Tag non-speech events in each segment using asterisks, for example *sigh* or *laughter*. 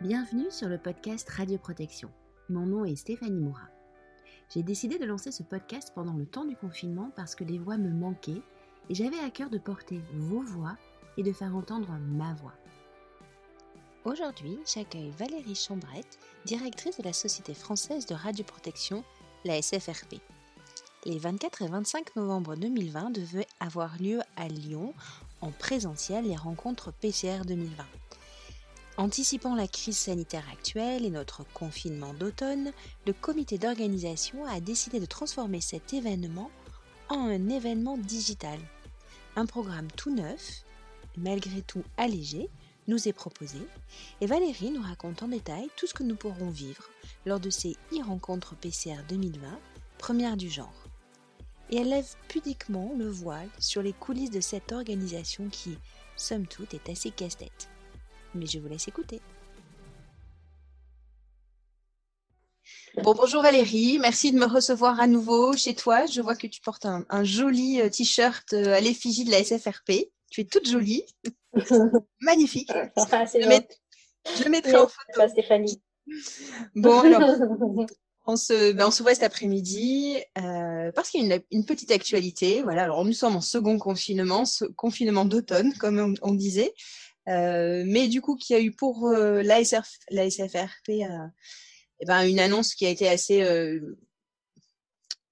Bienvenue sur le podcast Radio Protection. Mon nom est Stéphanie Moura. J'ai décidé de lancer ce podcast pendant le temps du confinement parce que les voix me manquaient et j'avais à cœur de porter vos voix et de faire entendre ma voix. Aujourd'hui, j'accueille Valérie Chambrette, directrice de la Société française de radioprotection, la SFRP. Les 24 et 25 novembre 2020 devaient avoir lieu à Lyon en présentiel les rencontres PCR 2020. Anticipant la crise sanitaire actuelle et notre confinement d'automne, le comité d'organisation a décidé de transformer cet événement en un événement digital. Un programme tout neuf, malgré tout allégé, nous est proposé et Valérie nous raconte en détail tout ce que nous pourrons vivre lors de ces e-rencontres PCR 2020, première du genre. Et elle lève pudiquement le voile sur les coulisses de cette organisation qui, somme toute, est assez casse-tête mais je vous laisse écouter. Bon, bonjour Valérie, merci de me recevoir à nouveau chez toi. Je vois que tu portes un, joli euh, t-shirt euh, à l'effigie de la SFRP. Tu es toute jolie, *laughs* magnifique. Ah, je, le mettrai en photo. Stéphanie. Bon, *laughs* alors, on se, ben, on se voit cet après-midi euh, parce qu'il y a une, petite actualité. Voilà, alors nous sommes en second confinement, confinement d'automne, comme on disait. Euh, mais du coup, qui a eu pour euh, la, SFRP euh, eh ben, une annonce qui a été assez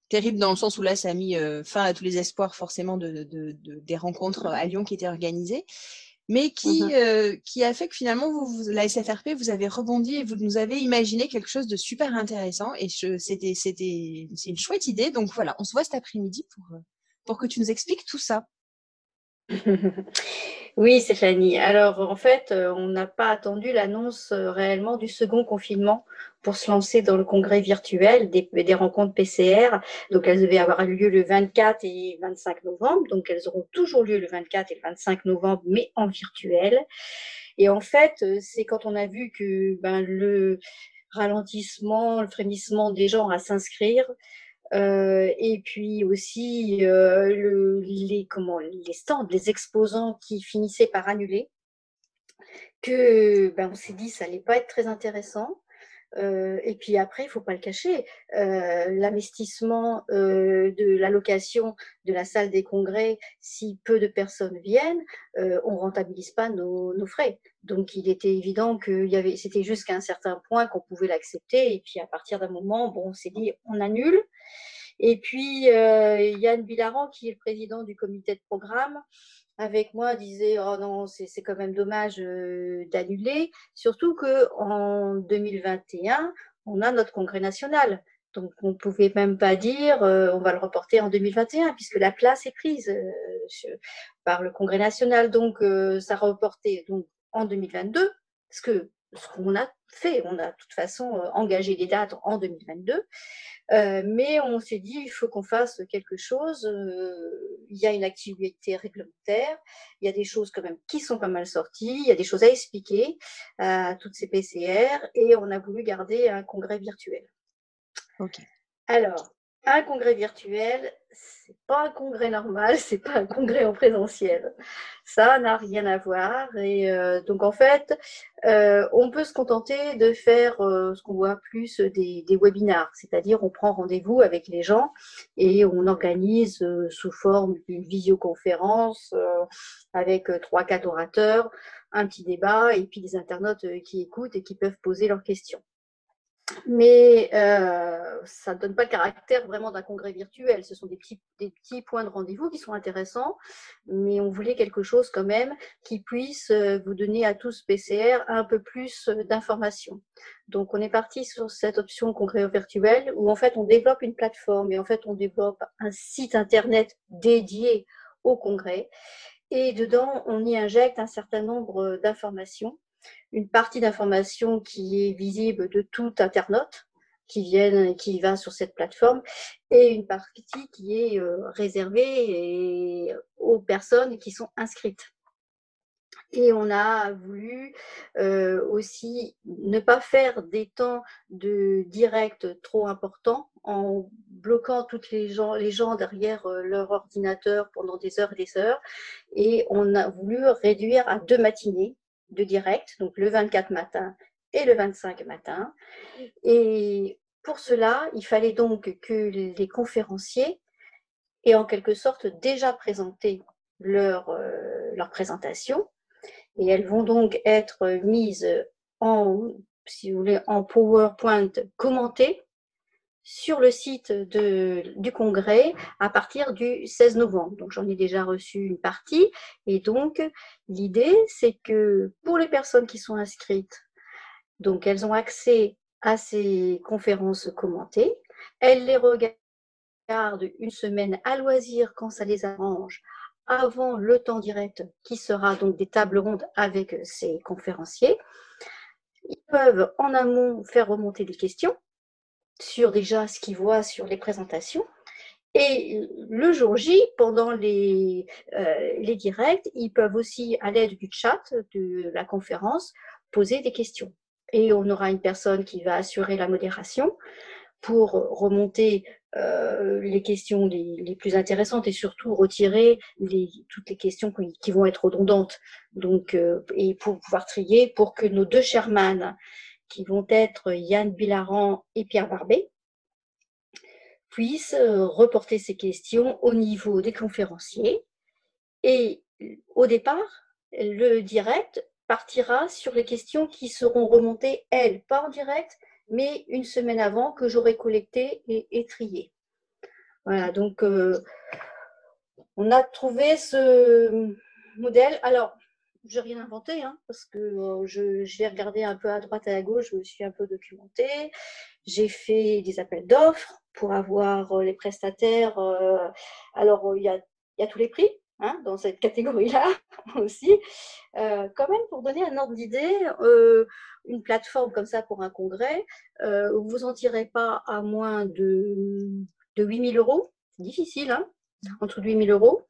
terrible dans le sens où là, ça a mis fin à tous les espoirs forcément de, des rencontres à Lyon qui étaient organisées, mais qui, mmh qui a fait que finalement, vous, la SFRP, vous avez rebondi et vous nous avez imaginé quelque chose de super intéressant et c'était, c'était, c'est une chouette idée. Donc voilà, on se voit cet après-midi pour, pour que tu nous expliques tout ça. *laughs* Oui, Stéphanie. Alors, en fait, euh, on n'a pas attendu l'annonce euh, réellement du second confinement pour se lancer dans le congrès virtuel des, rencontres PCR. Donc, elles devaient avoir lieu le 24 et 25 novembre. Donc, elles auront toujours lieu le 24 et le 25 novembre, mais en virtuel. Et en fait, euh, c'est quand on a vu que ben, le ralentissement, le frémissement des gens à s'inscrire, euh, et puis aussi euh, le, les, comment, les stands, les exposants qui finissaient par annuler, que ben, on s'est dit ça allait pas être très intéressant. Euh, et puis après, il faut pas le cacher, euh, l'investissement euh, de l'allocation de la salle des congrès, si peu de personnes viennent, euh, on rentabilise pas nos, nos, frais. Donc il était évident que y avait, c'était jusqu'à un certain point qu'on pouvait l'accepter. Et puis à partir d'un moment, bon, on s'est dit on annule. Et puis euh, Yann Bilaran, qui est le président du comité de programme, avec moi disait oh non c'est quand même dommage euh, d'annuler. Surtout que en 2021 on a notre congrès national. Donc on pouvait même pas dire euh, on va le reporter en 2021 puisque la place est prise euh, par le congrès national. Donc ça reporté donc en 2022 parce que ce qu'on a fait on a de toute façon engagé des dates en 2022 euh, mais on s'est dit, il faut qu'on fasse quelque chose. Euh, il y a une activité réglementaire, il y a des choses quand même qui sont pas mal sorties, il y a des choses à expliquer à toutes ces PCR, et on a voulu garder un congrès virtuel. Ok. Alors, un congrès virtuel, c'est pas un congrès normal, *laughs* c'est pas un congrès en présentiel. Ça n'a rien à voir. Et euh, donc en fait, euh, on peut se contenter de faire euh, ce qu'on voit plus des, webinars, c'est-à-dire on prend rendez-vous avec les gens et on organise sous forme d'une visioconférence avec trois quatre orateurs, un petit débat et puis des internautes qui écoutent et qui peuvent poser leurs questions mais euh, ça ne donne pas le caractère vraiment d'un congrès virtuel. Ce sont des petits, des petits points de rendez-vous qui sont intéressants, mais on voulait quelque chose quand même qui puisse euh, vous donner à tous PCR un peu plus euh, d'informations. Donc on est parti sur cette option congrès virtuel où en fait on développe une plateforme et en fait on développe un site internet dédié au congrès et dedans on y injecte un certain nombre d'informations une partie d'information qui est visible de tout internaute qui viennent, qui va sur cette plateforme, et une partie qui est euh, réservée aux personnes qui sont inscrites. Et on a voulu euh, aussi ne pas faire des temps de direct trop importants en bloquant toutes les gens, les gens derrière euh, leur ordinateur pendant des heures et des heures. Et on a voulu réduire à deux matinées de direct, donc le 24 matin et le 25 matin. Et pour cela, il fallait donc que les conférenciers aient en quelque sorte déjà présenté leur, euh, leur présentation. Et elles vont donc être mises en, si vous voulez, en PowerPoint commenté sur le site du congrès à partir du 16 novembre. Donc j'en ai déjà reçu une partie. Et donc l'idée, c'est que pour les personnes qui sont inscrites, donc elles ont accès à ces conférences commentées. Elles les regardent une semaine à loisir quand ça les arrange avant le temps direct qui sera donc des tables rondes avec ces conférenciers. Ils peuvent en amont faire remonter des questions sur déjà ce qu'ils voient sur les présentations. Et le jour J, pendant les, euh, les directs, ils peuvent aussi, à l'aide du chat de la conférence, poser des questions. Et on aura une personne qui va assurer la modération pour remonter euh, les questions les, plus intéressantes et surtout retirer les, toutes les questions qui, vont être redondantes. Donc, euh, et pour pouvoir trier pour que nos deux Sherman, qui vont être Yann Bilaran et Pierre Barbet, puissent euh, reporter ces questions au niveau des conférenciers. Et au départ, le direct partira sur les questions qui seront remontées, elles, pas en direct, mais une semaine avant que j'aurai collecté et, trié. Voilà, donc euh, on a trouvé ce modèle. Alors, je n'ai rien inventé, hein, parce que euh, je j'ai regardé un peu à droite et à gauche, je me suis un peu documentée. J'ai fait des appels d'offres pour avoir euh, les prestataires. alors, il y a, y a tous les prix, Hein, dans cette catégorie-là *laughs* aussi. Euh, quand même, pour donner un ordre d'idée, euh, une plateforme comme ça pour un congrès, euh, vous en tirez pas à moins de, de 8 000 euros. C'est difficile, hein, entre 8 000 euros.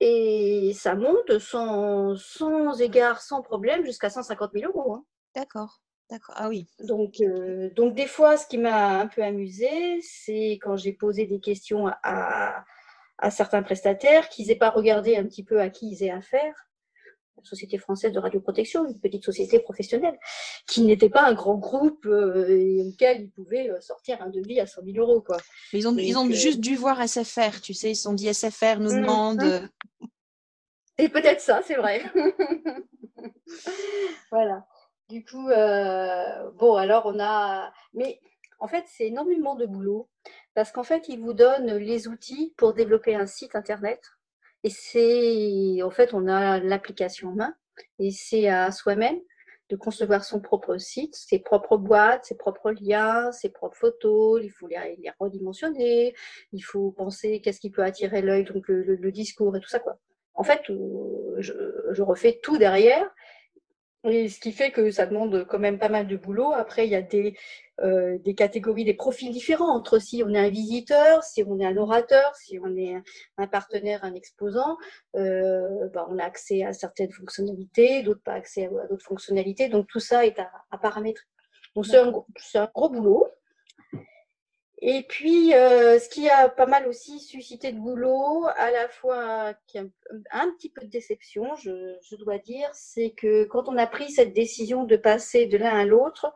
Et ça monte sans, sans égard, sans problème, jusqu'à 150 000 euros. Hein. D'accord. D'accord. Ah oui. Donc, donc, des fois, ce qui m'a un peu amusé, c'est quand j'ai posé des questions à, à certains prestataires, qu'ils n'aient pas regardé un petit peu à qui ils aient affaire. La Société française de radioprotection, une petite société professionnelle, qui n'était pas un grand groupe euh, auquel ils pouvaient euh, sortir un devis à 100 000 euros. Quoi. ils ont, ils ont euh, juste dû voir SFR, tu sais, ils se sont dit SFR nous mmh, demande. Mmh. Et peut-être ça, c'est vrai. *laughs* voilà. Du coup, bon, alors on a. Mais en fait, c'est énormément de boulot parce qu'en fait, il vous donne les outils pour développer un site internet. Et c'est, en fait, on a l'application en main et c'est à soi-même de concevoir son propre site, ses propres boîtes, ses propres liens, ses propres photos, il faut les, les redimensionner, il faut penser qu'est-ce qui peut attirer l'œil, donc le, discours et tout ça. quoi. En fait, euh, je refais tout derrière et ce qui fait que ça demande quand même pas mal de boulot. Après, il y a des, euh, des catégories, des profils différents entre si on est un visiteur, si on est un orateur, si on est un partenaire, un exposant. Euh, bah, on a accès à certaines fonctionnalités, d'autres pas accès à, d'autres fonctionnalités. Donc tout ça est à, à paramétrer. Donc c'est un, un, gros boulot. Et puis, euh, ce qui a pas mal aussi suscité de boulot, à la fois un, petit peu de déception, je, je dois dire, c'est que quand on a pris cette décision de passer de l'un à l'autre,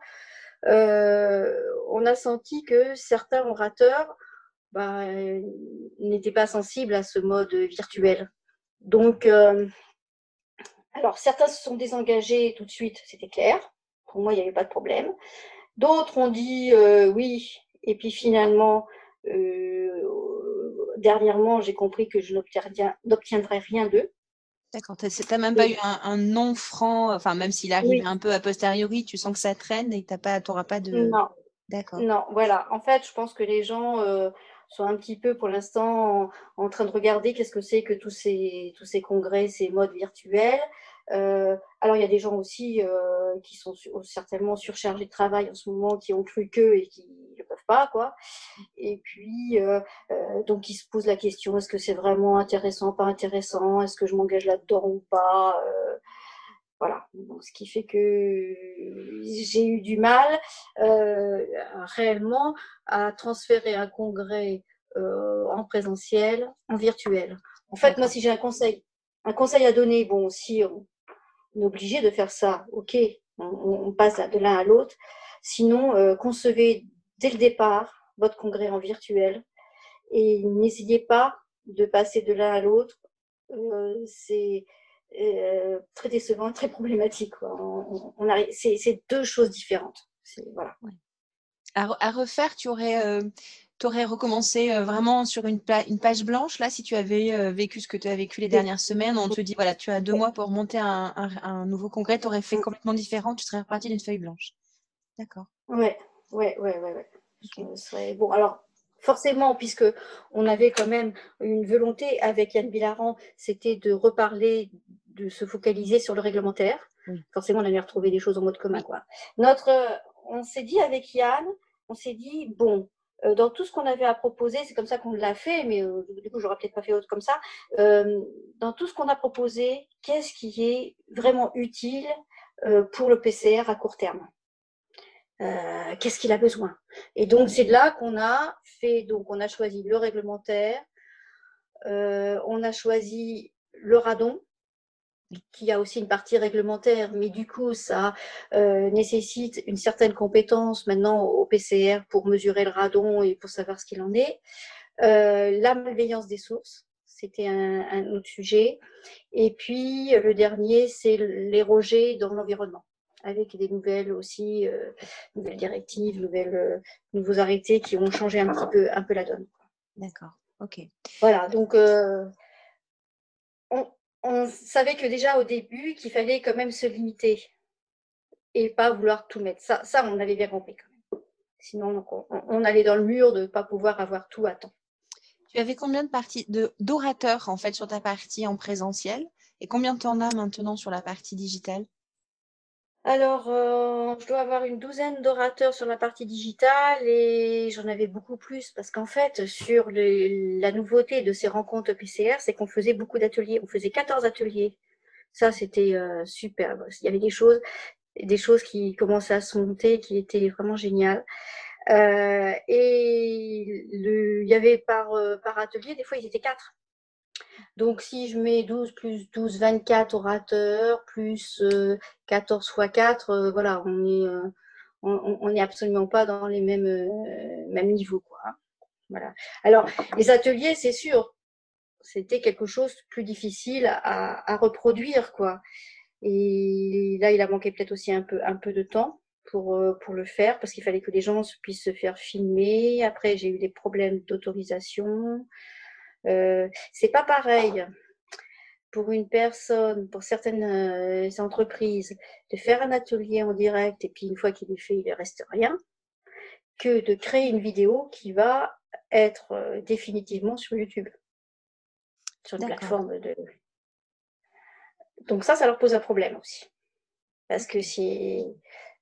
euh, on a senti que certains orateurs bah, n'étaient pas sensibles à ce mode virtuel. Donc, euh, alors certains se sont désengagés tout de suite, c'était clair. Pour moi, il n'y avait pas de problème. D'autres ont dit euh, oui, et puis finalement, euh, dernièrement, j'ai compris que je n'obtiendrais rien d'eux. D'accord, tu n'as même pas eu un, non franc, enfin même s'il arrive un peu a posteriori, tu sens que ça traîne et tu n'auras pas de... Non. D'accord. Non, voilà. En fait, je pense que les gens euh, sont un petit peu pour l'instant en, train de regarder qu'est-ce que c'est que tous ces, tous ces congrès, ces modes virtuels. Euh, alors, il y a des gens aussi euh, qui sont certainement surchargés de travail en ce moment, qui ont cru que et qui ne peuvent pas, quoi. Et puis, euh, donc, ils se posent la question est-ce que c'est vraiment intéressant, pas intéressant? Est-ce que je m'engage là-dedans ou pas? Voilà, ce qui fait que j'ai eu du mal réellement à transférer un congrès en présentiel en virtuel. En fait, moi, si j'ai un conseil, un conseil à donner, bon, si on, est obligé de faire ça, ok, on, passe de l'un à l'autre. Sinon, concevez dès le départ votre congrès en virtuel et n'essayez pas de passer de l'un à l'autre. c'est très décevant, très problématique. On, c'est, deux choses différentes. Voilà. À, refaire, tu aurais, aurais recommencé vraiment sur une, une, page blanche, là, si tu avais vécu ce que tu as vécu les dernières semaines, on te dit, voilà, tu as deux mois pour monter un, un, nouveau congrès, tu aurais fait complètement différent, tu serais reparti d'une feuille blanche. D'accord. Ouais, ouais, ouais, ouais. ouais. Bon, alors, forcément, puisque on avait quand même une volonté avec Yann Bilaran, c'était de reparler, de se focaliser sur le réglementaire. Forcément, on avait retrouvé des choses en mode commun. Quoi. Notre, on s'est dit avec Yann, on s'est dit, bon, euh, dans tout ce qu'on avait à proposer, c'est comme ça qu'on l'a fait, mais euh, du coup, j'aurais peut-être pas fait autre comme ça. Euh, dans tout ce qu'on a proposé, qu'est-ce qui est vraiment utile pour le PCR à court terme? Qu'est-ce qu'il a besoin? Et donc, c'est là qu'on a fait, donc on a choisi le réglementaire, on a choisi le radon, qui a aussi une partie réglementaire, mais du coup, ça euh, nécessite une certaine compétence maintenant au PCR pour mesurer le radon et pour savoir ce qu'il en est. Euh, la malveillance des sources, c'était un, autre sujet. Et puis, le dernier, c'est les rejets dans l'environnement, avec des nouvelles aussi, euh, nouvelles directives, nouvelles, nouveaux arrêtés qui ont changé un petit peu, un peu la donne. D'accord, ok. Voilà, donc on, savait que déjà au début qu'il fallait quand même se limiter et pas vouloir tout mettre. Ça, ça on avait bien compris quand même. Sinon, on, allait dans le mur de ne pas pouvoir avoir tout à temps. Tu avais combien de parties d'orateurs en fait sur ta partie en présentiel et combien tu en as maintenant sur la partie digitale? Alors, euh, je dois avoir une douzaine d'orateurs sur la partie digitale et j'en avais beaucoup plus parce qu'en fait, sur la nouveauté de ces rencontres PCR, c'est qu'on faisait beaucoup d'ateliers. On faisait 14 ateliers. Ça, c'était euh, superbe. Il y avait des choses, des choses qui commençaient à se monter, qui étaient vraiment géniales. Euh, et le, il y avait par, par atelier, des fois, ils étaient quatre. Donc, si je mets 12 plus 12, 24 orateurs, plus 14 fois 4, voilà, on n'est euh, on, absolument pas dans les mêmes, euh, mêmes niveaux. Quoi. Hein. Voilà. Alors, les ateliers, c'est sûr, c'était quelque chose de plus difficile à, reproduire. quoi. Et là, il a manqué peut-être aussi un peu, un peu de temps pour, euh, pour le faire, parce qu'il fallait que les gens puissent se faire filmer. Après, j'ai eu des problèmes d'autorisation. Euh, c'est pas pareil pour une personne, pour certaines euh, entreprises, de faire un atelier en direct et puis une fois qu'il est fait, il ne reste rien, que de créer une vidéo qui va être euh, définitivement sur YouTube, sur une plateforme de. Donc ça, ça leur pose un problème aussi, parce que si,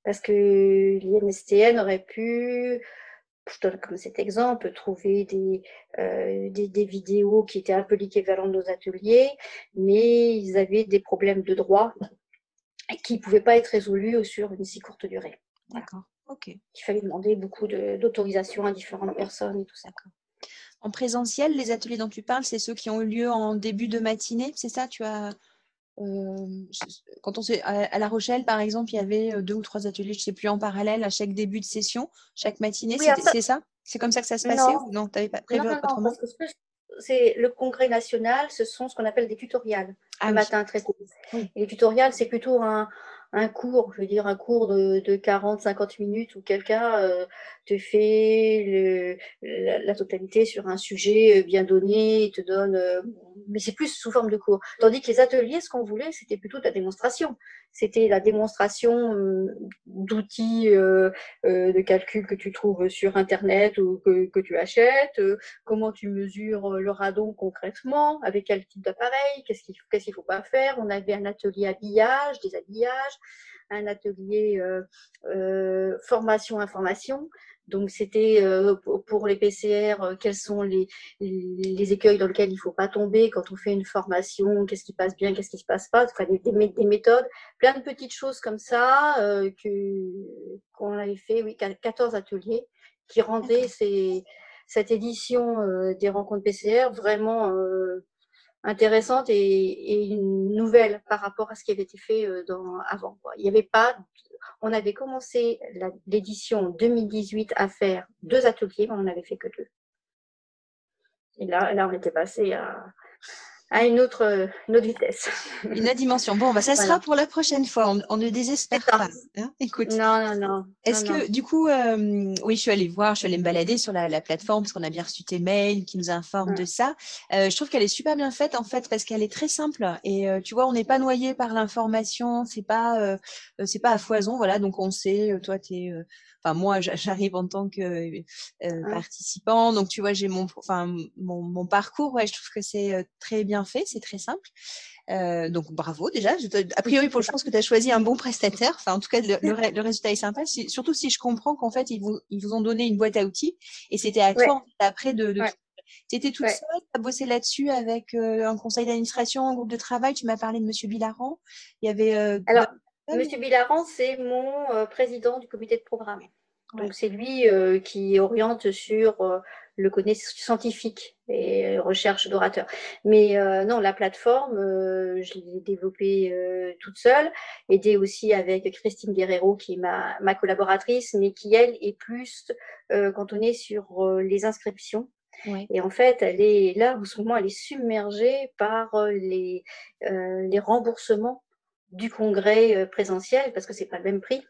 parce que l'INSTN aurait pu comme cet exemple, trouver euh, des, des, vidéos qui étaient un peu l'équivalent de nos ateliers, mais ils avaient des problèmes de droit qui ne pouvaient pas être résolus sur une si courte durée. D'accord, ok. Il fallait demander beaucoup d'autorisation à différentes personnes et tout ça. En présentiel, les ateliers dont tu parles, c'est ceux qui ont eu lieu en début de matinée, c'est ça? Tu as quand on à, La Rochelle, par exemple, il y avait deux ou trois ateliers, je ne sais plus, en parallèle à chaque début de session, chaque matinée. c'est ça? C'est comme ça que ça se passait ou non Tu n'avais pas prévu autrement? c'est le congrès national, ce sont ce qu'on appelle des tutoriels ah, le matin très tôt. Et les tutoriels, c'est plutôt un, un cours, je veux dire un cours de, de 40-50 minutes où quelqu'un euh, te fait le, la, totalité sur un sujet euh, bien donné, te donne, euh, mais c'est plus sous forme de cours. Tandis que les ateliers, ce qu'on voulait, c'était plutôt la démonstration. C'était la démonstration d'outils de calcul que tu trouves sur Internet ou que, que tu achètes, comment tu mesures le radon concrètement, avec quel type d'appareil, qu'est-ce qu'il qu'est-ce qu'il faut pas faire. On avait un atelier habillage, des habillages un atelier euh, euh, formation-information. Donc, c'était euh, pour les PCR, quels sont les, les, écueils dans lesquels il ne faut pas tomber quand on fait une formation, qu'est-ce qui passe bien, qu'est-ce qui ne se passe pas, enfin, des, des, méthodes, plein de petites choses comme ça que qu'on avait fait, oui, 14 ateliers qui rendaient ces, cette édition des rencontres PCR vraiment intéressante et, une nouvelle par rapport à ce qui avait été fait dans, avant. Il n'y avait pas, on avait commencé l'édition 2018 à faire deux ateliers, mais on n'avait fait que deux. Et là, là, on était passé à, à une autre, une autre vitesse. *laughs* Une autre dimension. Bon, bah, ça sera pour la prochaine fois. On, ne désespère pas. Hein. Écoute. Non, non, non. Est-ce que, du coup, euh, oui, je suis allée voir, je suis allée me balader sur la, plateforme parce qu'on a bien reçu tes mails qui nous informent de ça. Euh, je trouve qu'elle est super bien faite, en fait, parce qu'elle est très simple. Et euh, tu vois, on n'est pas noyé par l'information. C'est pas, c'est pas à foison. Voilà. Donc, on sait, toi, tu es enfin moi j'arrive en tant que euh, participant. Donc tu vois j'ai mon enfin mon, mon, parcours ouais je trouve que c'est euh, très bien fait c'est très simple. Euh, donc bravo déjà. A priori pour, je pense que tu as choisi un bon prestataire. Enfin en tout cas le, le, résultat est sympa. Surtout si je comprends qu'en fait ils vous ils vous ont donné une boîte à outils et c'était à toi après de, de Tu étais toute seule, tu as bossé là-dessus avec euh, un conseil d'administration, un groupe de travail. Tu m'as parlé de Monsieur Bilaran. Il y avait. Euh, Alors, Monsieur Bilaran, c'est mon euh, président du comité de programme. Donc c'est lui euh, qui oriente sur euh, le connaissance scientifique et recherche d'orateurs. Mais non, la plateforme, je l'ai développée toute seule, aidée aussi avec Christine Guerrero qui est ma, ma collaboratrice, mais qui elle est plus cantonnée sur les inscriptions. Et en fait, elle est là, en ce moment, elle est submergée par les, les remboursements du congrès euh, présentiel parce que c'est pas le même prix.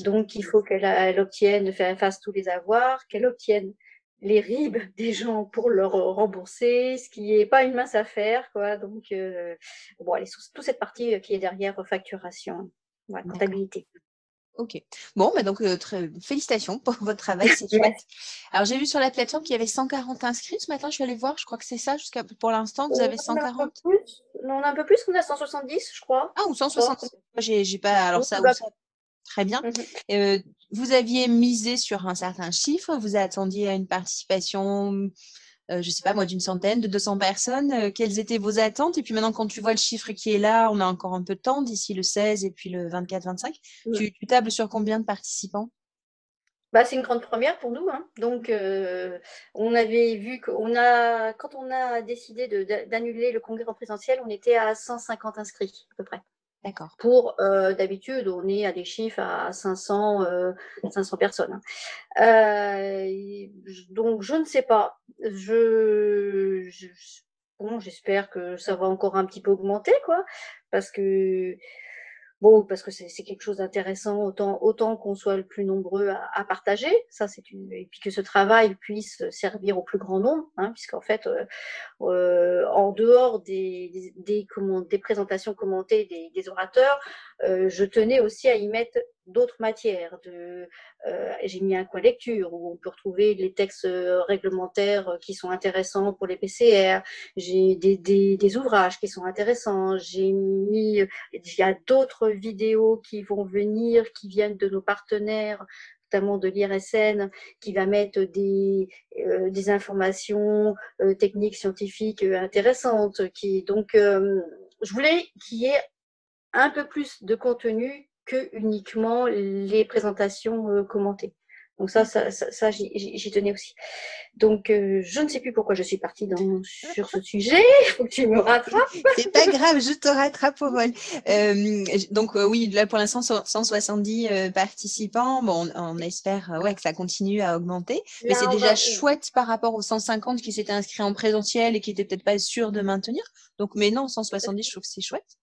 Donc, il faut qu'elle obtienne, fasse tous les avoirs, qu'elle obtienne les RIB *laughs* des gens pour leur rembourser, ce qui n'est pas une mince affaire. Quoi. Donc, euh, bon, est toute cette partie euh, qui est derrière facturation, comptabilité. Ok. Bon, bah donc, très, félicitations pour *laughs* votre travail, c'est chouette. Alors, j'ai vu sur la plateforme qu'il y avait 140 inscrits ce matin. Je suis allée voir, je crois que c'est ça, jusqu'à pour l'instant, vous avez 140 Non, on a un peu plus, on a 170, je crois. Ah, ou 170. J'ai pas. Alors, ça, ça, Très bien. Mmh vous aviez misé sur un certain chiffre, vous attendiez à une participation euh, je sais pas moi, d'une centaine, de 200 personnes. Euh, quelles étaient vos attentes? Et puis maintenant, quand tu vois le chiffre qui est là, on a encore un peu de temps d'ici le 16 et puis le 24-25. Tu, tables sur combien de participants? Bah, c'est une grande première pour nous. Hein. Donc, euh, on avait vu qu'on a, quand on a décidé d'annuler le congrès en présentiel, on était à 150 inscrits à peu près. Pour euh, d'habitude, on est à des chiffres à 500, 500 euh, personnes. Hein. Euh, donc, je ne sais pas. Bon, j'espère que ça va encore un petit peu augmenter, quoi, parce que Bon, parce que c'est quelque chose d'intéressant, autant, qu'on soit le plus nombreux à, partager, ça c'est une, et puis que ce travail puisse servir au plus grand nombre, hein, puisqu'en fait, euh, euh, en dehors des, des, des, présentations commentées des orateurs, euh, je tenais aussi à y mettre d'autres matières. Euh, j'ai mis un coin lecture où on peut retrouver les textes euh, réglementaires qui sont intéressants pour les PCR. J'ai des, des, des ouvrages qui sont intéressants. J'ai mis, il y a d'autres vidéos qui vont venir, qui viennent de nos partenaires notamment de l'IRSN, qui va mettre des, euh, des informations euh, techniques, scientifiques intéressantes. Qui, donc, je voulais qu'il y ait un peu plus de contenu que uniquement les présentations euh, commentées. Donc ça, ça, ça, j'y tenais aussi. Donc, euh, je ne sais plus pourquoi je suis partie dans, sur ce sujet. Il *laughs* faut que tu me rattrapes. C'est pas grave, je te rattrape au vol. Euh, donc, oui, là, pour l'instant, 170 participants. Bon, on, espère ouais, que ça continue à augmenter. Mais c'est déjà chouette par rapport aux 150 qui s'étaient inscrits en présentiel et qui n'étaient peut-être pas sûrs de maintenir. Donc, mais non, 170, je trouve que c'est chouette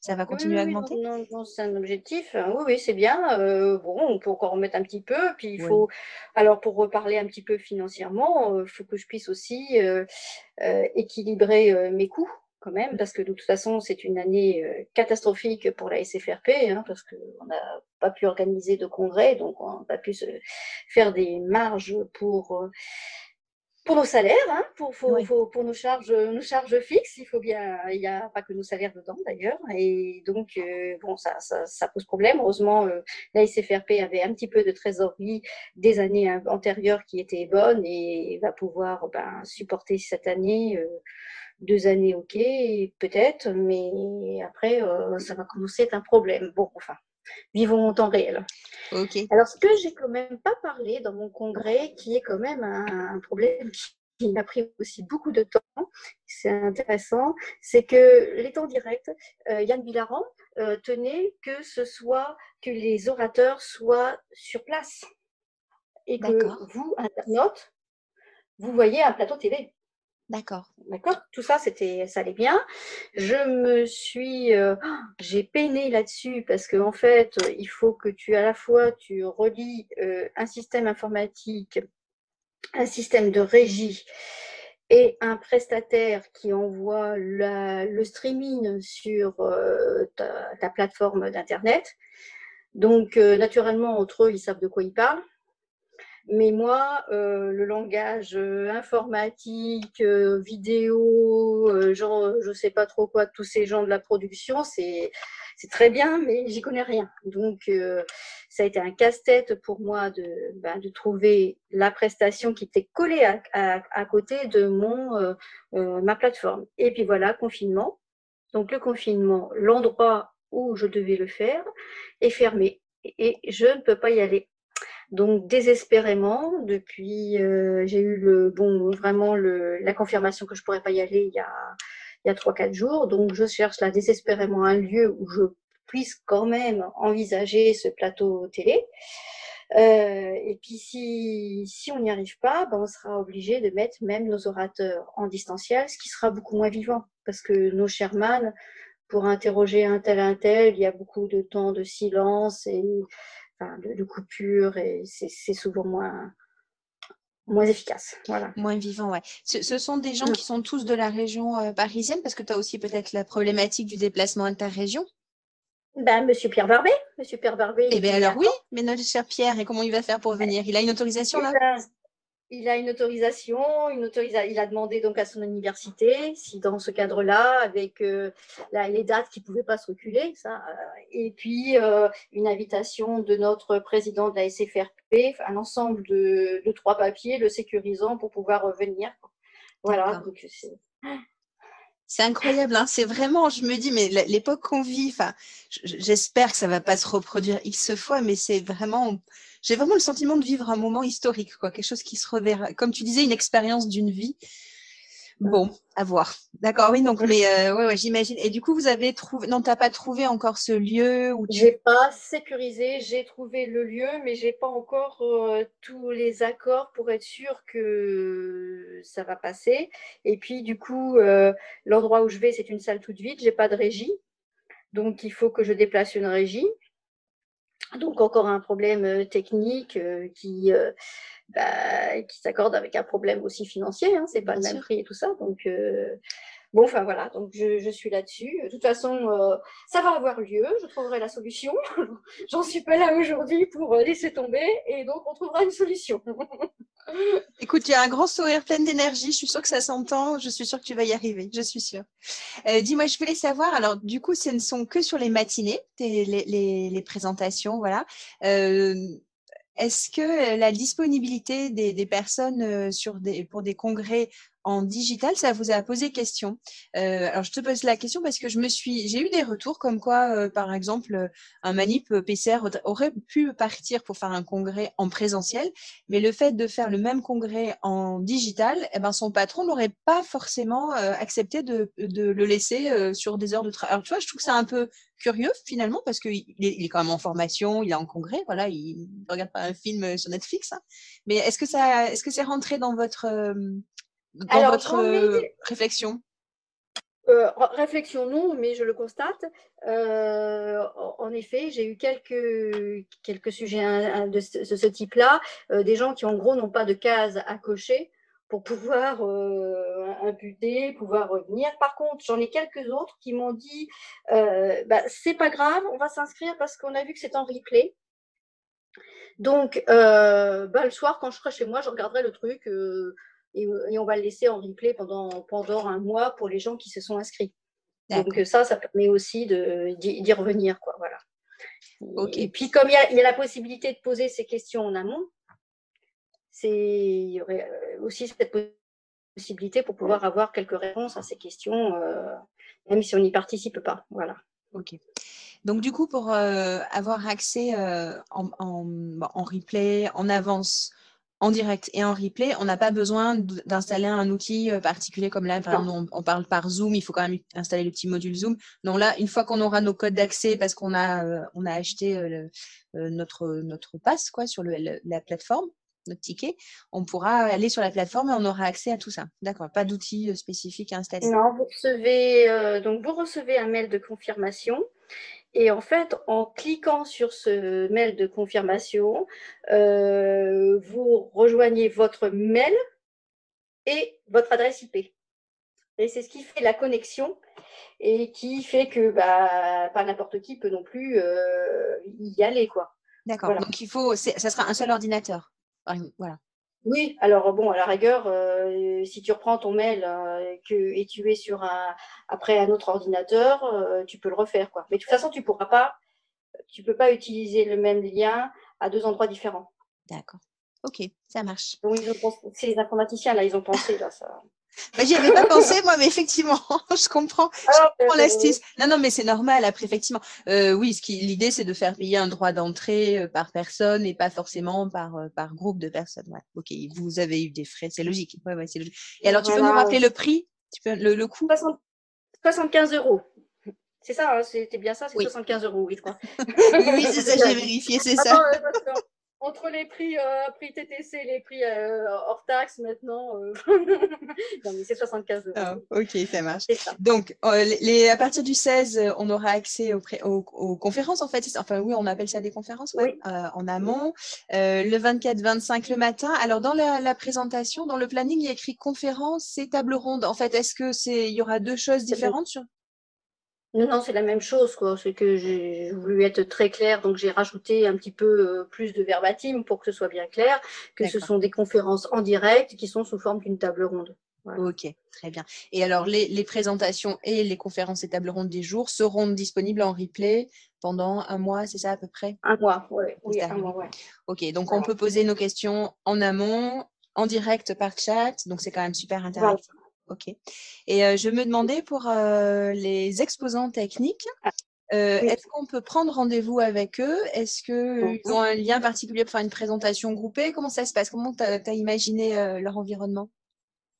ça va continuer à augmenter? Non, non, c'est un objectif. Hein. Oui, oui, c'est bien. Euh, bon, on peut encore remettre un petit peu. Puis il faut, alors pour reparler un petit peu financièrement, il euh, faut que je puisse aussi euh, équilibrer mes coûts quand même, parce que de toute façon, c'est une année catastrophique pour la SFRP, hein, parce qu'on n'a pas pu organiser de congrès, donc on n'a pas pu se faire des marges pour pour nos salaires, hein, pour, pour, nos, charges, nos charges fixes, il faut bien, il n'y a pas que nos salaires dedans d'ailleurs, et donc euh, bon, ça, ça, pose problème. Heureusement, euh, la SFRP avait un petit peu de trésorerie des années antérieures qui étaient bonnes et va pouvoir ben, supporter cette année. Euh, deux années, ok, peut-être, mais après, ça va commencer à être un problème. Bon, enfin, vivons en temps réel. Alors, ce que j'ai quand même pas parlé dans mon congrès, qui est quand même un, problème m'a pris aussi beaucoup de temps, c'est intéressant, c'est que les temps directs, euh, Yann Bilaran euh, tenait que ce soit que les orateurs soient sur place et que vous, internaute, vous voyez un plateau télé. D'accord. D'accord. Tout ça, c'était, ça allait bien. Je me suis, euh, *gasps* j'ai peiné là-dessus parce qu'en en fait, il faut que tu à la fois tu relis euh, un système informatique, un système de régie et un prestataire qui envoie le streaming sur euh, ta, plateforme d'internet. Donc, naturellement, entre eux, ils savent de quoi ils parlent. Mais moi, euh, le langage euh, informatique, euh, vidéo, genre, je ne sais pas trop quoi, tous ces gens de la production, c'est très bien, mais j'y connais rien. Donc, ça a été un casse-tête pour moi de, ben, de trouver la prestation qui était collée à, à, côté de mon, ma plateforme. Et puis voilà, confinement. Donc, le confinement, l'endroit où je devais le faire est fermé et je ne peux pas y aller. Donc désespérément, depuis, euh, j'ai eu le bon vraiment le, la confirmation que je pourrais pas y aller il y a il y a trois quatre jours. Donc je cherche là désespérément un lieu où je puisse quand même envisager ce plateau télé. Euh, et puis si, si on n'y arrive pas, ben on sera obligé de mettre même nos orateurs en distanciel, ce qui sera beaucoup moins vivant, parce que nos Sherman, pour interroger un tel un tel, il y a beaucoup de temps de silence et de, coupure et c'est souvent moins, moins efficace. Voilà. Moins vivant, ouais. Ce, sont des gens mm. qui sont tous de la région euh, parisienne parce que tu as aussi peut-être la problématique du déplacement interrégion ben, Monsieur Pierre Barbet. Monsieur Pierre Barbet. Eh bien alors oui, mais notre cher Pierre, et comment il va faire pour venir? Il a une autorisation là? Il a une autorisation, une autorisa il a demandé donc à son université si dans ce cadre-là, avec euh, les dates qui ne pouvaient pas se reculer, ça, euh, et puis euh, une invitation de notre président de la SFRP, un ensemble de, de, trois papiers le sécurisant pour pouvoir revenir. Voilà. c'est incroyable, hein. c'est vraiment, je me dis, mais l'époque qu'on vit, j'espère que ça ne va pas se reproduire X fois, mais c'est vraiment, j'ai vraiment le sentiment de vivre un moment historique, quoi, quelque chose qui se reverra, comme tu disais, une expérience d'une vie. Bon, à voir. D'accord, oui, donc, mais euh, ouais, j'imagine. Et du coup, vous avez trouvé, non, t'as pas trouvé encore ce lieu où tu... J'ai pas sécurisé, j'ai trouvé le lieu, mais j'ai pas encore euh, tous les accords pour être sûr que ça va passer. Et puis, du coup, euh, l'endroit où je vais, c'est une salle toute vide, j'ai pas de régie. Donc, il faut que je déplace une régie. Donc encore un problème euh, technique euh, qui, euh, bah, qui s'accorde avec un problème aussi financier, hein, c'est pas le même prix et tout ça. Donc bon, enfin voilà, donc je, suis là-dessus. De toute façon, ça va avoir lieu, je trouverai la solution. *laughs* J'en suis pas là aujourd'hui pour laisser tomber et donc on trouvera une solution. *laughs* Écoute, il y a un grand sourire plein d'énergie. Je suis sûre que ça s'entend. Je suis sûre que tu vas y arriver. Je suis sûre. Euh, dis-moi, je voulais savoir. Alors, du coup, ce ne sont que sur les matinées, les, présentations, voilà. Euh, est-ce que la disponibilité des, personnes euh, sur des, pour des congrès en digital, ça vous a posé question. Euh, alors, je te pose la question parce que je me suis, j'ai eu des retours comme quoi, euh, par exemple, euh, un manip PCR aurait pu partir pour faire un congrès en présentiel, mais le fait de faire le même congrès en digital, eh ben, son patron n'aurait pas forcément accepté de, de, le laisser sur des heures de travail. Alors, tu vois, je trouve que c'est un peu curieux finalement parce qu'il est, il est quand même en formation, il est en congrès, voilà, il ne regarde pas un film sur Netflix. Hein. Mais est-ce que ça, est-ce que c'est rentré dans votre dans votre euh, réflexion? Euh, réflexion non, mais je le constate. Euh, en effet, j'ai eu quelques, quelques sujets de ce, type-là, des gens qui en gros n'ont pas de case à cocher pour pouvoir imputer, pouvoir revenir. Par contre, j'en ai quelques autres qui m'ont dit bah, c'est pas grave, on va s'inscrire parce qu'on a vu que c'est en replay. Donc, bah, le soir, quand je serai chez moi, je regarderai le truc et, on va le laisser en replay pendant, pendant un mois pour les gens qui se sont inscrits. Donc ça, ça permet aussi d'y revenir. Quoi, voilà. Et puis comme il y, a, la possibilité de poser ces questions en amont, il y aurait euh, aussi cette possibilité pour pouvoir avoir quelques réponses à ces questions, euh, même si on n'y participe pas. Voilà. Ok. Donc du coup, pour euh, avoir accès en, en, replay, en avance en direct et en replay, on n'a pas besoin d'installer un outil euh, particulier comme là, par exemple, on, parle par Zoom, il faut quand même installer le petit module Zoom. Donc là, une fois qu'on aura nos codes d'accès parce qu'on a, euh, on a acheté euh, notre, notre passe quoi, sur la plateforme, notre ticket, on pourra aller sur la plateforme et on aura accès à tout ça. D'accord, pas d'outils spécifiques à installer. Non, vous recevez, donc vous recevez un mail de confirmation et en fait, en cliquant sur ce mail de confirmation, euh, vous rejoignez votre mail et votre adresse IP. Et c'est ce qui fait la connexion et qui fait que bah, pas n'importe qui peut non plus euh, y aller. quoi. D'accord. Donc il faut, ça sera un seul ordinateur. Voilà. Oui, alors bon, à la rigueur, euh, si tu reprends ton mail euh, que, et tu es sur un, après un autre ordinateur, euh, tu peux le refaire. Quoi. Mais de toute façon, tu pourras pas, tu peux pas utiliser le même lien à deux endroits différents. D'accord. Ok, ça marche. Donc, c'est les informaticiens, là, ils ont pensé, là, ça. Bah, J'y avais pas pensé, moi, mais effectivement, *laughs* je comprends, je ah, comprends l'astuce. Non, non, mais c'est normal. Après, effectivement, euh, oui, ce qui, l'idée, c'est de faire payer un droit d'entrée euh, par personne et pas forcément par, euh, par groupe de personnes. Ouais. Ok, vous avez eu des frais, c'est logique. Ouais, ouais, logique. Et alors, tu peux nous rappeler le prix, tu peux, le, le coût? 75 euros. C'est ça, hein, c'était bien ça, c'est 75 euros, oui, je crois. *laughs* oui, c'est ça, j'ai vérifié, c'est ça entre les prix, euh, prix TTC et les prix euh, hors taxe maintenant, euh, *laughs* non mais c'est 75 euros. Ah, ok, ça marche. Donc, les, à partir du 16, on aura accès aux, aux, conférences en fait. Enfin oui, on appelle ça des conférences oui. en amont. le 24-25 le matin. Alors dans la, présentation, dans le planning, il y a écrit conférence et table ronde. En fait, est-ce que c'est, il y aura deux choses différentes sur non, non, c'est la même chose. C'est que j'ai voulu être très clair, donc j'ai rajouté un petit peu euh, plus de verbatim pour que ce soit bien clair, que ce sont des conférences en direct qui sont sous forme d'une table ronde. Ok, très bien. Et alors, les, présentations et les conférences et tables rondes des jours seront disponibles en replay pendant un mois, c'est ça à peu près? Un mois, oui, un mois, ouais. Ok, donc on peut poser nos questions en amont, en direct par chat, donc c'est quand même super intéressant. Ok. Et euh, je me demandais pour euh, les exposants techniques, ah, euh, est-ce qu'on peut prendre rendez-vous avec eux? Est-ce qu'ils ont un lien particulier pour faire une présentation groupée? Comment ça se passe? Comment tu as, imaginé leur environnement?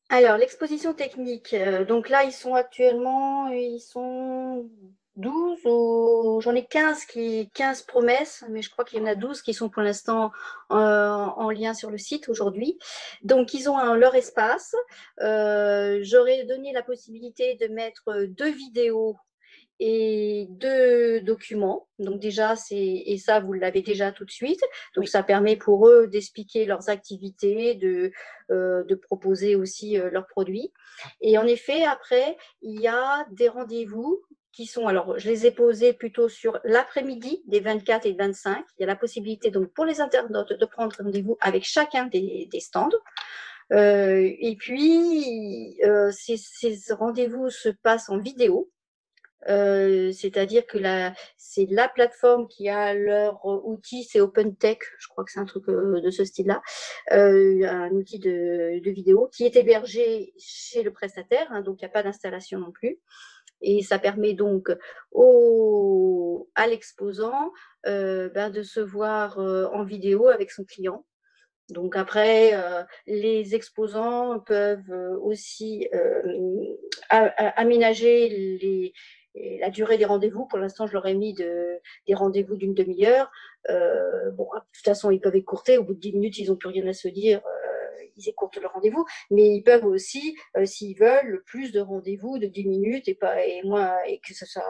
Alors, l'exposition technique, donc là, ils sont actuellement, ils sont 12 ou j'en ai 15 qui 15 promesses, mais je crois qu'il y en a 12 qui sont pour l'instant euh, en lien sur le site aujourd'hui. Donc ils ont leur espace. Euh, j'aurais donné la possibilité de mettre deux vidéos et deux documents. Donc déjà, c'est et ça vous l'avez déjà tout de suite. Donc ça permet pour eux d'expliquer leurs activités, de euh, de proposer aussi leurs produits. Et en effet, après, il y a des rendez-vous qui sont, alors je les ai posés plutôt sur l'après-midi des 24 et 25. Il y a la possibilité donc pour les internautes de prendre rendez-vous avec chacun des, stands. Euh, et puis, euh, ces, rendez-vous se passent en vidéo. Euh, c'est-à-dire que c'est la plateforme qui a leur outil, c'est OpenTech, je crois que c'est un truc de ce style-là, un outil de, vidéo qui est hébergé chez le prestataire, hein, donc il n'y a pas d'installation non plus. Et ça permet donc au, à l'exposant euh, ben de se voir euh, en vidéo avec son client. Donc après, euh, les exposants peuvent aussi aménager la durée des rendez-vous. Pour l'instant, je leur ai mis de, des rendez-vous d'une demi-heure. bon, de toute façon, ils peuvent écourter. Au bout de dix minutes, ils n'ont plus rien à se dire ils écourtent le rendez-vous, mais ils peuvent aussi, euh, s'ils veulent, plus de rendez-vous de 10 minutes et, pas, et, moins, et que ce soit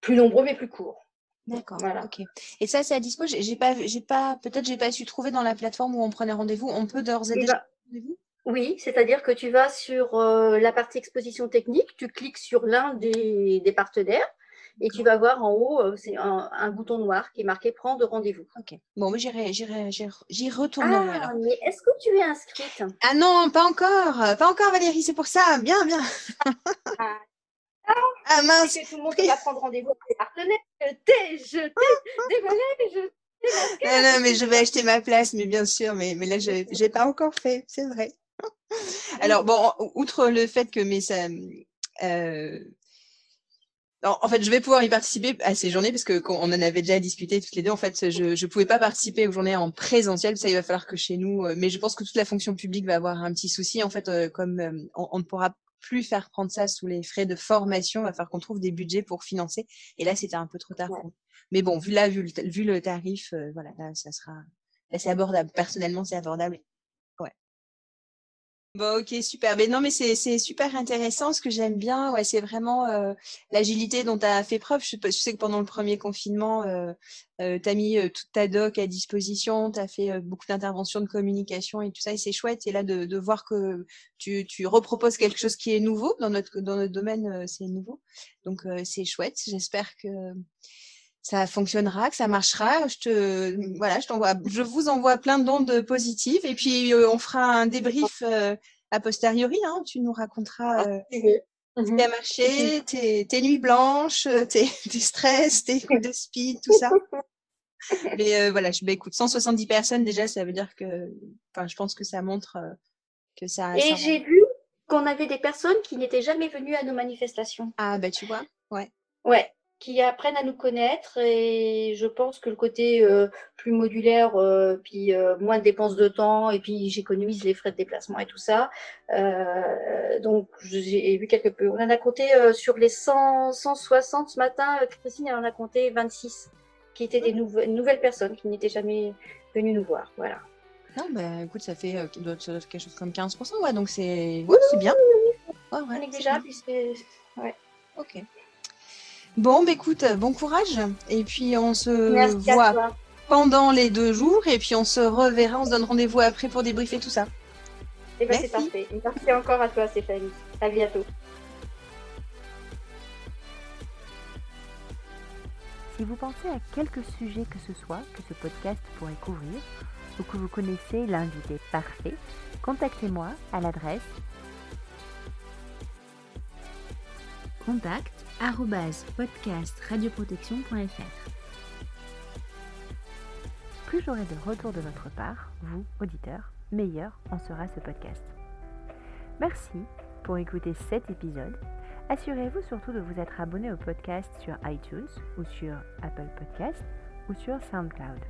plus nombreux mais plus court. D'accord. Voilà. Ok. Et ça, c'est à dispo. J'ai pas, j'ai pas, peut-être j'ai pas su trouver dans la plateforme où on prenait rendez-vous. On peut d'ores et, eh déjà ben, rendez-vous? Oui, c'est-à-dire que tu vas sur euh, la partie exposition technique, tu cliques sur l'un des, des, partenaires et tu vas voir en haut, euh, c'est un, bouton noir qui est marqué prendre rendez-vous. Ok. Bon, mais j'irai, j'irai, j'y retournerai. Ah, mais est-ce que tu es inscrite? Ah non, pas encore, pas encore Valérie, c'est pour ça. Bien, bien. ah. ah mince. Que tout le monde va prendre rendez-vous avec les partenaires. Je t'ai, je t'ai, je non, non, mais je vais acheter ma place, mais bien sûr, mais, mais là, je *laughs* n'ai pas encore fait, c'est vrai. Alors, bon, outre le fait que mes, euh, en fait, je vais pouvoir y participer à ces journées parce que on en avait déjà discuté toutes les deux. En fait, je ne pouvais pas participer aux journées en présentiel. Ça, il va falloir que chez nous. Euh, mais je pense que toute la fonction publique va avoir un petit souci. En fait, euh, comme euh, on, ne pourra plus faire prendre ça sous les frais de formation, il va falloir qu'on trouve des budgets pour financer. Et là, c'était un peu trop tard. Mais bon, vu là, vu le, vu le tarif, voilà, là, ça sera. c'est abordable. Personnellement, c'est abordable. Bon, ok, super. Mais non, mais c'est super intéressant. Ce que j'aime bien, ouais, c'est vraiment euh, l'agilité dont tu as fait preuve. Je, sais que pendant le premier confinement, euh, euh, tu as mis toute ta doc à disposition, tu as fait beaucoup d'interventions de communication et tout ça, et c'est chouette. Et là, de, de voir que tu, tu, reproposes quelque chose qui est nouveau dans notre, dans notre domaine, c'est nouveau. Donc, c'est chouette. J'espère que ça fonctionnera, que ça marchera. Je te, voilà, je t'envoie, je vous envoie plein d'ondes positives et puis euh, on fera un débrief euh, a posteriori. Hein, tu nous raconteras ah, euh, ce qui a marché, tes, tes, nuits blanches, tes, *laughs* tes stress, tes coups de speed, tout ça. Mais voilà, je, bah, écoute, 170 personnes déjà, ça veut dire que, enfin, je pense que ça montre que ça. Et j'ai vu qu'on avait des personnes qui n'étaient jamais venues à nos manifestations. Ah bah tu vois, ouais. Ouais, qui apprennent à nous connaître et je pense que le côté euh, plus modulaire, euh, puis euh, moins de dépenses de temps et puis j'économise les frais de déplacement et tout ça. donc j'ai vu quelques peu. On en a compté sur les 100, 160 ce matin. Christine elle en a compté 26 qui étaient des nouvelles personnes qui n'étaient jamais venues nous voir. Voilà. Non, bah écoute, ça fait quelque chose comme 15%, ouais, donc c'est c'est bien. Ouais, ouais, déjà, puis c'est. Ouais. Ok. Bon, bah, écoute, bon courage. Et puis on se voit pendant les deux jours. Et puis on se reverra. On se donne rendez-vous après pour débriefer tout ça. Et eh ben, c'est parfait. Merci encore à toi, Stéphanie. À bientôt. Si vous pensez à quelque sujet que ce soit que ce podcast pourrait couvrir, ou que vous connaissez l'invité parfait, contactez-moi à l'adresse contact podcastradioprotection.fr. Plus j'aurai de retours de votre part, vous, auditeurs, meilleur en sera ce podcast. Merci pour écouter cet épisode. Assurez-vous surtout de vous être abonné au podcast sur iTunes ou sur Apple Podcast ou sur SoundCloud.